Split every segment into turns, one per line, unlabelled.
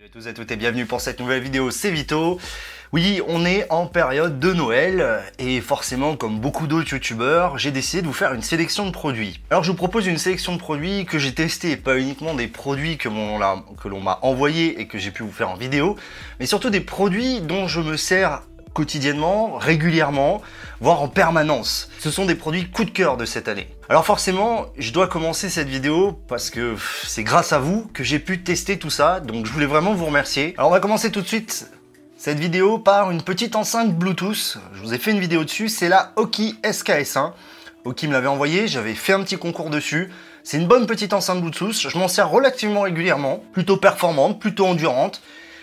Salut à tous et à toutes et bienvenue pour cette nouvelle vidéo, c'est Vito. Oui, on est en période de Noël et forcément, comme beaucoup d'autres youtubeurs, j'ai décidé de vous faire une sélection de produits. Alors je vous propose une sélection de produits que j'ai testés, pas uniquement des produits que l'on m'a envoyés et que j'ai pu vous faire en vidéo, mais surtout des produits dont je me sers quotidiennement, régulièrement, voire en permanence. Ce sont des produits coup de cœur de cette année. Alors forcément, je dois commencer cette vidéo parce que c'est grâce à vous que j'ai pu tester tout ça, donc je voulais vraiment vous remercier. Alors on va commencer tout de suite cette vidéo par une petite enceinte Bluetooth. Je vous ai fait une vidéo dessus, c'est la Oki SKS1. Oki me l'avait envoyé, j'avais fait un petit concours dessus. C'est une bonne petite enceinte Bluetooth, je m'en sers relativement régulièrement, plutôt performante, plutôt endurante.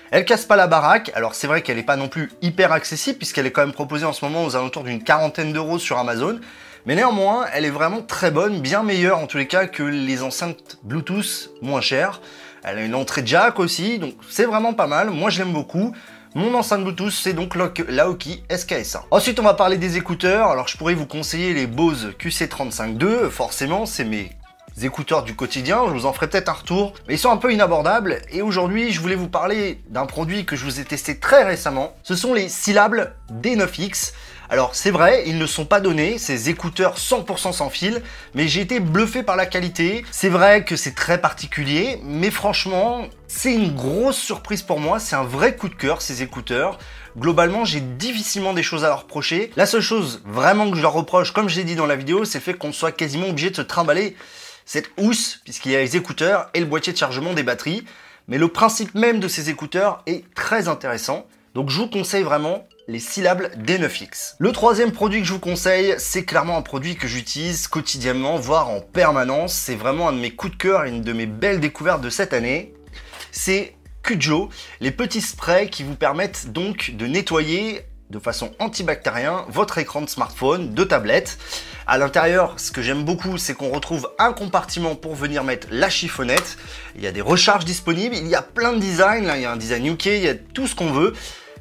Elle casse pas la baraque, alors c'est vrai qu'elle n'est pas non plus hyper accessible puisqu'elle est quand même proposée en ce moment aux alentours d'une quarantaine d'euros sur Amazon. Mais néanmoins, elle est vraiment très bonne, bien meilleure en tous les cas que les enceintes Bluetooth moins chères. Elle a une entrée jack aussi, donc c'est vraiment pas mal. Moi, je l'aime beaucoup. Mon enceinte Bluetooth, c'est donc l'Aoki SKS1. Ensuite, on va parler des écouteurs. Alors, je pourrais vous conseiller les Bose QC35-2. Forcément, c'est mes écouteurs du quotidien, je vous en ferai peut-être un retour, mais ils sont un peu inabordables, et aujourd'hui je voulais vous parler d'un produit que je vous ai testé très récemment, ce sont les syllabes D9X. Alors c'est vrai, ils ne sont pas donnés, ces écouteurs 100% sans fil, mais j'ai été bluffé par la qualité. C'est vrai que c'est très particulier, mais franchement, c'est une grosse surprise pour moi, c'est un vrai coup de cœur ces écouteurs. Globalement, j'ai difficilement des choses à leur reprocher. La seule chose vraiment que je leur reproche, comme je l'ai dit dans la vidéo, c'est le fait qu'on soit quasiment obligé de se trimballer cette housse, puisqu'il y a les écouteurs et le boîtier de chargement des batteries. Mais le principe même de ces écouteurs est très intéressant. Donc je vous conseille vraiment les syllabes D9X. Le troisième produit que je vous conseille, c'est clairement un produit que j'utilise quotidiennement, voire en permanence. C'est vraiment un de mes coups de cœur et une de mes belles découvertes de cette année. C'est Kujo, les petits sprays qui vous permettent donc de nettoyer de façon antibactérien votre écran de smartphone, de tablette. À l'intérieur, ce que j'aime beaucoup, c'est qu'on retrouve un compartiment pour venir mettre la chiffonnette. Il y a des recharges disponibles, il y a plein de designs, il y a un design UK, il y a tout ce qu'on veut.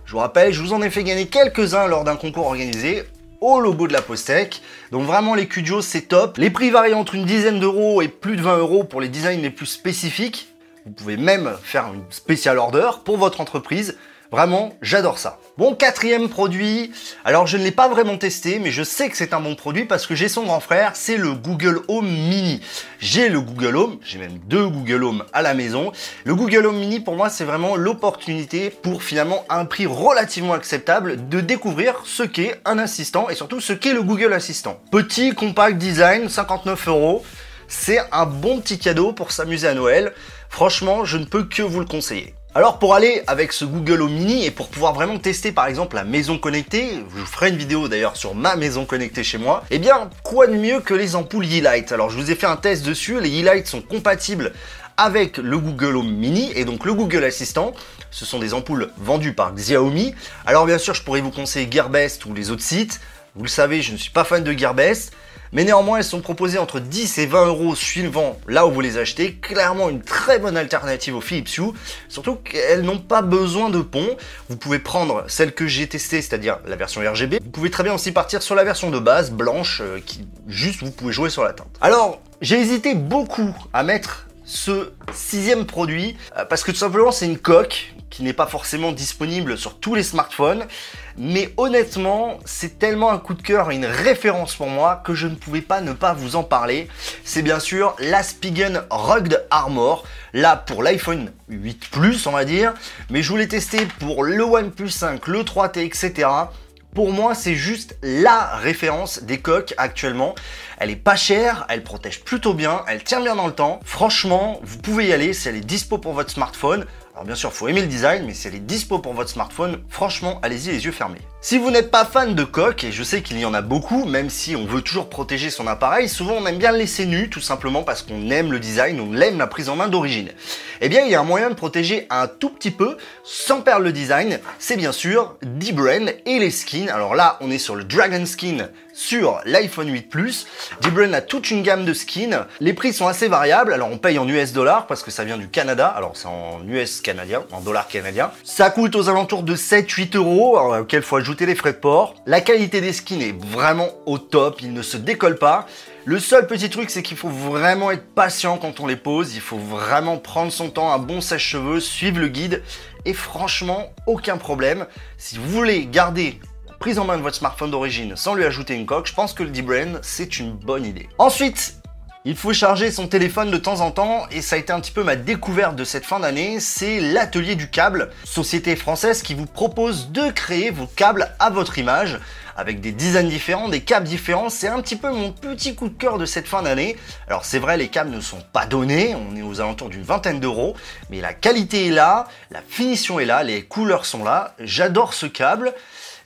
Je vous rappelle, je vous en ai fait gagner quelques-uns lors d'un concours organisé au logo de la Postec. Donc vraiment les Cujo c'est top. Les prix varient entre une dizaine d'euros et plus de 20 euros pour les designs les plus spécifiques. Vous pouvez même faire une spéciale order pour votre entreprise. Vraiment, j'adore ça. Bon, quatrième produit. Alors, je ne l'ai pas vraiment testé, mais je sais que c'est un bon produit parce que j'ai son grand frère, c'est le Google Home Mini. J'ai le Google Home, j'ai même deux Google Home à la maison. Le Google Home Mini, pour moi, c'est vraiment l'opportunité pour finalement un prix relativement acceptable de découvrir ce qu'est un assistant et surtout ce qu'est le Google Assistant. Petit, compact design, 59 euros. C'est un bon petit cadeau pour s'amuser à Noël. Franchement, je ne peux que vous le conseiller. Alors pour aller avec ce Google Home Mini et pour pouvoir vraiment tester par exemple la maison connectée, je vous ferai une vidéo d'ailleurs sur ma maison connectée chez moi, eh bien quoi de mieux que les ampoules Yeelight Alors je vous ai fait un test dessus, les Yeelight sont compatibles avec le Google Home Mini et donc le Google Assistant. Ce sont des ampoules vendues par Xiaomi. Alors bien sûr je pourrais vous conseiller Gearbest ou les autres sites. Vous le savez, je ne suis pas fan de Gearbest. Mais néanmoins, elles sont proposées entre 10 et 20 euros suivant là où vous les achetez. Clairement une très bonne alternative au Philips Hue. Surtout qu'elles n'ont pas besoin de pont. Vous pouvez prendre celle que j'ai testée, c'est-à-dire la version RGB. Vous pouvez très bien aussi partir sur la version de base, blanche, euh, qui juste vous pouvez jouer sur la teinte. Alors, j'ai hésité beaucoup à mettre ce sixième produit euh, parce que tout simplement c'est une coque qui n'est pas forcément disponible sur tous les smartphones. Mais honnêtement, c'est tellement un coup de cœur et une référence pour moi que je ne pouvais pas ne pas vous en parler. C'est bien sûr la Spigen Rugged Armor. Là pour l'iPhone 8 Plus on va dire. Mais je voulais tester pour le OnePlus 5, le 3T, etc. Pour moi, c'est juste la référence des coques actuellement. Elle est pas chère, elle protège plutôt bien, elle tient bien dans le temps. Franchement, vous pouvez y aller si elle est dispo pour votre smartphone. Alors bien sûr, faut aimer le design, mais si elle est dispo pour votre smartphone, franchement, allez-y les yeux fermés. Si vous n'êtes pas fan de coques, et je sais qu'il y en a beaucoup, même si on veut toujours protéger son appareil, souvent on aime bien le laisser nu, tout simplement parce qu'on aime le design, on aime la prise en main d'origine. Eh bien, il y a un moyen de protéger un tout petit peu, sans perdre le design, c'est bien sûr D-Brain et les skins. Alors là, on est sur le Dragon Skin sur l'iPhone 8 Plus. D-Brain a toute une gamme de skins. Les prix sont assez variables. Alors on paye en US dollars parce que ça vient du Canada. Alors c'est en US canadien, en dollars canadiens. Ça coûte aux alentours de 7-8 euros, auquel faut ajouter les frais de port. La qualité des skins est vraiment au top. Il ne se décolle pas. Le seul petit truc, c'est qu'il faut vraiment être patient quand on les pose. Il faut vraiment prendre son temps, un bon sèche-cheveux, suivre le guide. Et franchement, aucun problème. Si vous voulez garder prise en main de votre smartphone d'origine sans lui ajouter une coque, je pense que le D-Brain, c'est une bonne idée. Ensuite, il faut charger son téléphone de temps en temps et ça a été un petit peu ma découverte de cette fin d'année, c'est l'atelier du câble, société française qui vous propose de créer vos câbles à votre image avec des designs différents, des câbles différents. C'est un petit peu mon petit coup de cœur de cette fin d'année. Alors c'est vrai, les câbles ne sont pas donnés, on est aux alentours d'une vingtaine d'euros, mais la qualité est là, la finition est là, les couleurs sont là. J'adore ce câble.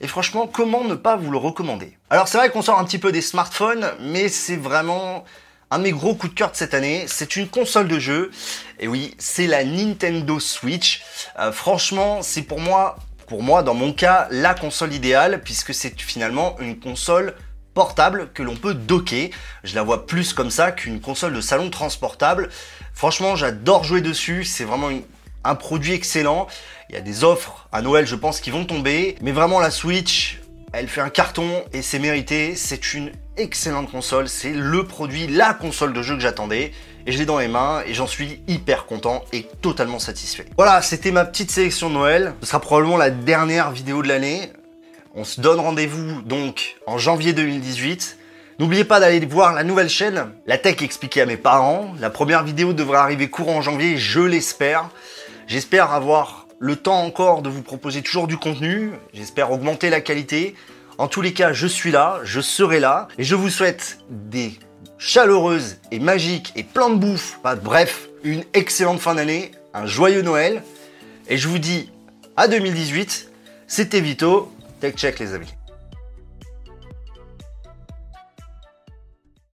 Et franchement, comment ne pas vous le recommander? Alors c'est vrai qu'on sort un petit peu des smartphones, mais c'est vraiment un de mes gros coups de cœur de cette année. C'est une console de jeu. Et oui, c'est la Nintendo Switch. Euh, franchement, c'est pour moi pour moi, dans mon cas, la console idéale, puisque c'est finalement une console portable que l'on peut docker. Je la vois plus comme ça qu'une console de salon transportable. Franchement, j'adore jouer dessus. C'est vraiment un produit excellent. Il y a des offres à Noël, je pense, qui vont tomber. Mais vraiment, la Switch, elle fait un carton et c'est mérité. C'est une excellente console. C'est le produit, la console de jeu que j'attendais et je l'ai dans les mains et j'en suis hyper content et totalement satisfait. Voilà, c'était ma petite sélection de Noël. Ce sera probablement la dernière vidéo de l'année. On se donne rendez-vous donc en janvier 2018. N'oubliez pas d'aller voir la nouvelle chaîne, La Tech expliquée à mes parents. La première vidéo devrait arriver courant janvier, je l'espère. J'espère avoir le temps encore de vous proposer toujours du contenu. J'espère augmenter la qualité. En tous les cas, je suis là, je serai là. Et je vous souhaite des chaleureuse et magique et plein de bouffe. bref, une excellente fin d'année, un joyeux Noël. Et je vous dis à 2018. C'était Vito. Tech check les amis.